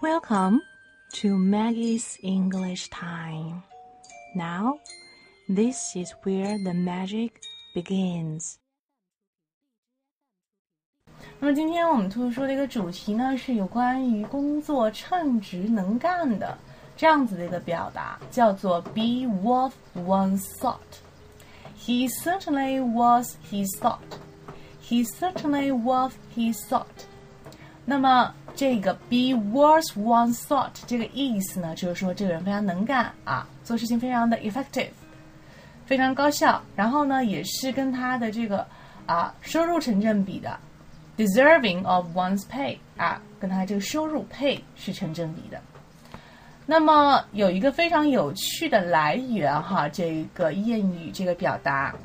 Welcome to Maggie's English Time. Now, this is where the magic begins. 那么今天我们图书的一个主题呢，是有关于工作称职能干的这样子的一个表达，叫做 "be worth one's salt." He certainly was his salt. He certainly was his salt. 那么 这个 "be worth one's thought 这个意思呢，就是说这个人非常能干啊，做事情非常的 effective，非常高效。然后呢，也是跟他的这个啊收入成正比的。deserving of one's pay 啊，跟他这个收入 pay 是成正比的。那么有一个非常有趣的来源哈，这一个谚语这个表达，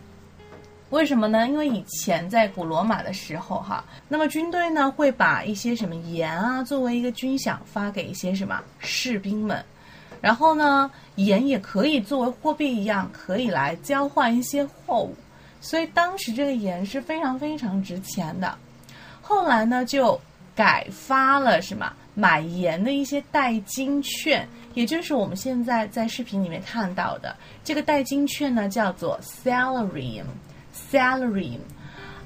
为什么呢？因为以前在古罗马的时候哈，那么军队呢会把一些什么盐啊作为一个军饷发给一些什么士兵们，然后呢盐也可以作为货币一样可以来交换一些货物，所以当时这个盐是非常非常值钱的。后来呢，就改发了什么买盐的一些代金券，也就是我们现在在视频里面看到的这个代金券呢，叫做 salary。Salary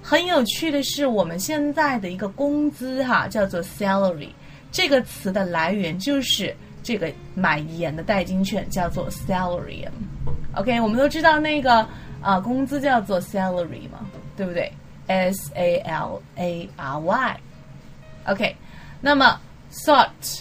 很有趣的是，我们现在的一个工资哈，叫做 salary，这个词的来源就是这个买盐的代金券叫做 salary。OK，我们都知道那个啊工资叫做 salary 嘛，对不对？S A L A R Y，OK，那么 salt，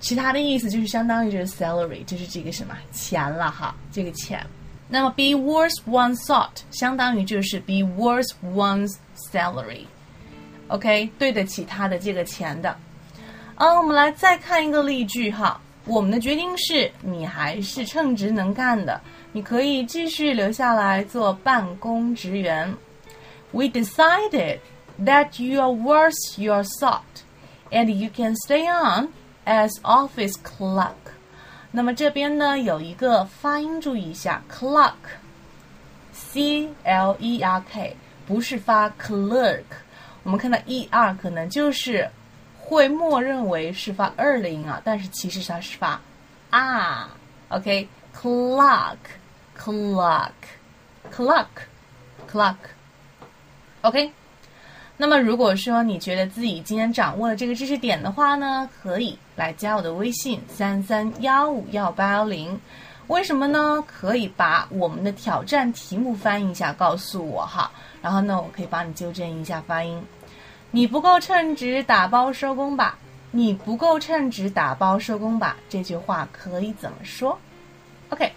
其他的意思就是相当于就是 salary，就是这个什么钱了哈，这个钱。那么 be worth one salt，相当于就是 be worth one's salary，OK，对得起他的这个钱的。啊，我们来再看一个例句哈，我们的决定是你还是称职能干的，你可以继续留下来做办公职员。we decided that you are worth your salt, and you can stay on as office clerk. 那么这边呢有一个发音注意一下，clerk，c l e r k，不是发 clerk。我们看到 e r 可能就是会默认为是发二的音啊，但是其实它是发啊。OK，clerk，clerk，clerk，clerk。那么如果说你觉得自己今天掌握了这个知识点的话呢，可以来加我的微信三三幺五幺八幺零。为什么呢？可以把我们的挑战题目翻译一下，告诉我哈。然后呢，我可以帮你纠正一下发音。你不够称职，打包收工吧。你不够称职，打包收工吧。这句话可以怎么说？OK，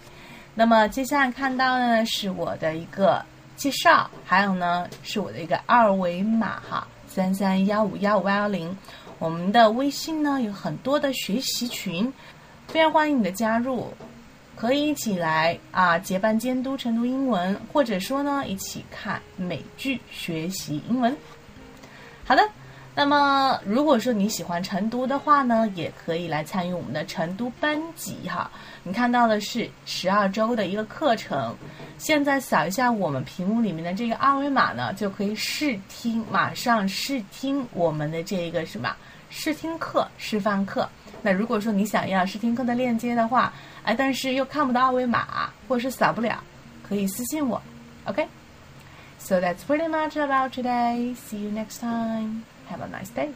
那么接下来看到的呢是我的一个。介绍，还有呢，是我的一个二维码哈，三三幺五幺五幺幺零。我们的微信呢有很多的学习群，非常欢迎你的加入，可以一起来啊结伴监督晨读英文，或者说呢一起看美剧学习英文。好的。那么，如果说你喜欢成都的话呢，也可以来参与我们的成都班级哈。你看到的是十二周的一个课程，现在扫一下我们屏幕里面的这个二维码呢，就可以试听，马上试听我们的这个什么试听课、示范课。那如果说你想要试听课的链接的话，哎，但是又看不到二维码，或者是扫不了，可以私信我。OK，so that's pretty much about today. See you next time. Have a nice day.